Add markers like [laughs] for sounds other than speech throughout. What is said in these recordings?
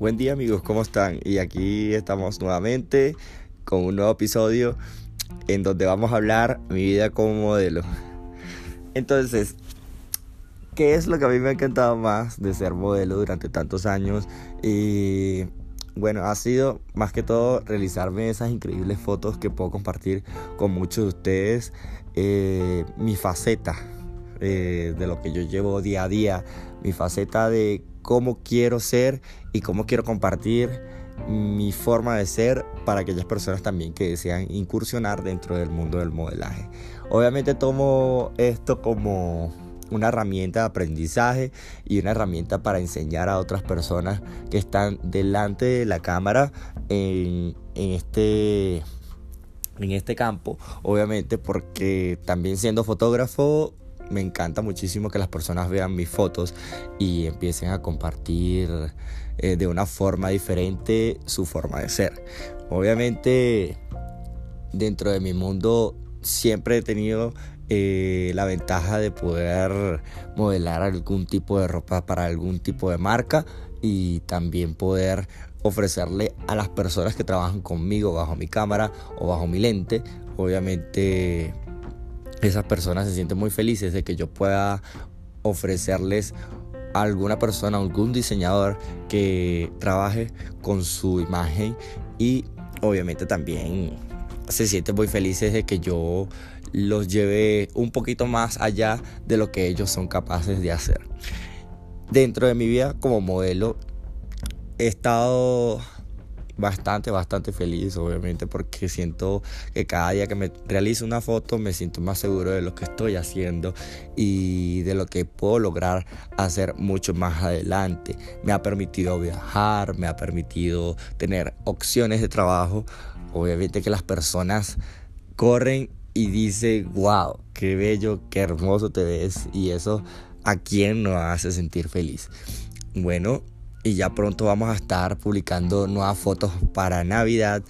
Buen día amigos, ¿cómo están? Y aquí estamos nuevamente con un nuevo episodio en donde vamos a hablar mi vida como modelo. Entonces, ¿qué es lo que a mí me ha encantado más de ser modelo durante tantos años? Y bueno, ha sido más que todo realizarme esas increíbles fotos que puedo compartir con muchos de ustedes. Eh, mi faceta eh, de lo que yo llevo día a día, mi faceta de cómo quiero ser y cómo quiero compartir mi forma de ser para aquellas personas también que desean incursionar dentro del mundo del modelaje. Obviamente tomo esto como una herramienta de aprendizaje y una herramienta para enseñar a otras personas que están delante de la cámara en, este en este campo, obviamente porque también siendo fotógrafo me encanta muchísimo que las personas vean mis fotos y empiecen a compartir eh, de una forma diferente su forma de ser. Obviamente, dentro de mi mundo siempre he tenido eh, la ventaja de poder modelar algún tipo de ropa para algún tipo de marca y también poder ofrecerle a las personas que trabajan conmigo bajo mi cámara o bajo mi lente, obviamente esas personas se sienten muy felices de que yo pueda ofrecerles a alguna persona, algún diseñador que trabaje con su imagen y obviamente también se sienten muy felices de que yo los lleve un poquito más allá de lo que ellos son capaces de hacer. Dentro de mi vida como modelo he estado bastante, bastante feliz, obviamente, porque siento que cada día que me realizo una foto me siento más seguro de lo que estoy haciendo y de lo que puedo lograr hacer mucho más adelante. Me ha permitido viajar, me ha permitido tener opciones de trabajo. Obviamente que las personas corren y dicen, wow, qué bello, qué hermoso te ves y eso a quien nos hace sentir feliz. Bueno, y ya pronto vamos a estar publicando nuevas fotos para Navidad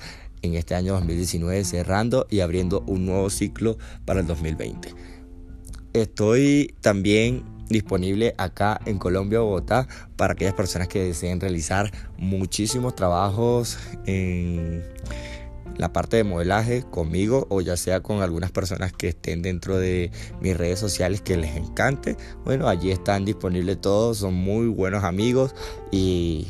en este año 2019 cerrando y abriendo un nuevo ciclo para el 2020. Estoy también disponible acá en Colombia, Bogotá, para aquellas personas que deseen realizar muchísimos trabajos en la parte de modelaje conmigo o ya sea con algunas personas que estén dentro de mis redes sociales que les encante. Bueno, allí están disponibles todos, son muy buenos amigos y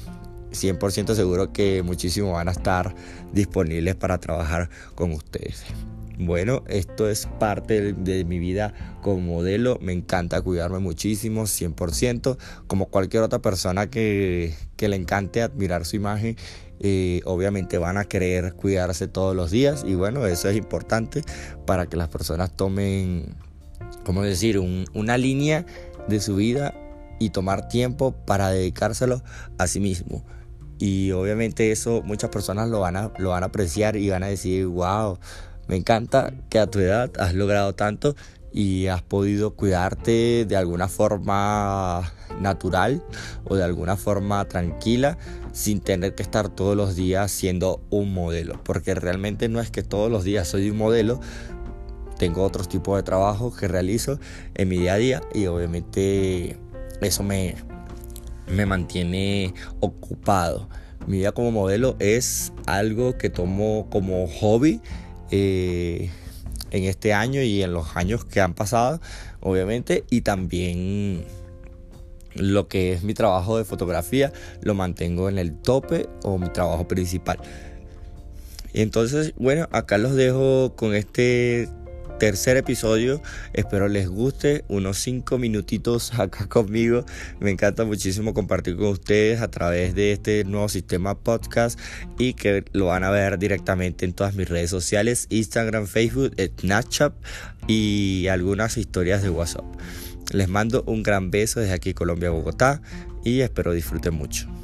100% seguro que muchísimos van a estar disponibles para trabajar con ustedes. Bueno, esto es parte de, mi vida como modelo. Me encanta cuidarme muchísimo, 100%. Como cualquier otra persona que, que le encante admirar su imagen eh, obviamente van a querer cuidarse todos los días y bueno, eso es importante para que las personas tomen, ¿cómo decir?, una línea de su vida y tomar tiempo para dedicárselo a sí mismo. Y obviamente eso muchas personas lo van a, lo van a apreciar y van a decir, wow, me encanta que a tu edad has logrado tanto y has podido cuidarte de alguna forma natural o de alguna forma tranquila sin tener que estar todos los días siendo un modelo. Porque realmente no es que todos los días soy un modelo, tengo otros tipos de trabajo que realizo en mi día a día y obviamente eso me, me mantiene ocupado. Mi vida como modelo es algo que tomo como hobby. Eh, en este año y en los años que han pasado, obviamente, y también lo que es mi trabajo de fotografía lo mantengo en el tope o mi trabajo principal. Entonces, bueno, acá los dejo con este tercer episodio. Espero les guste. Unos 5 minutitos [laughs] acá conmigo. Me encanta muchísimo compartir con ustedes a través de este nuevo sistema podcast y que lo van a ver directamente en todas mis redes sociales, Instagram, Facebook, Snapchat y algunas historias de WhatsApp. Les mando un gran beso desde aquí Colombia, Bogotá y espero disfruten mucho.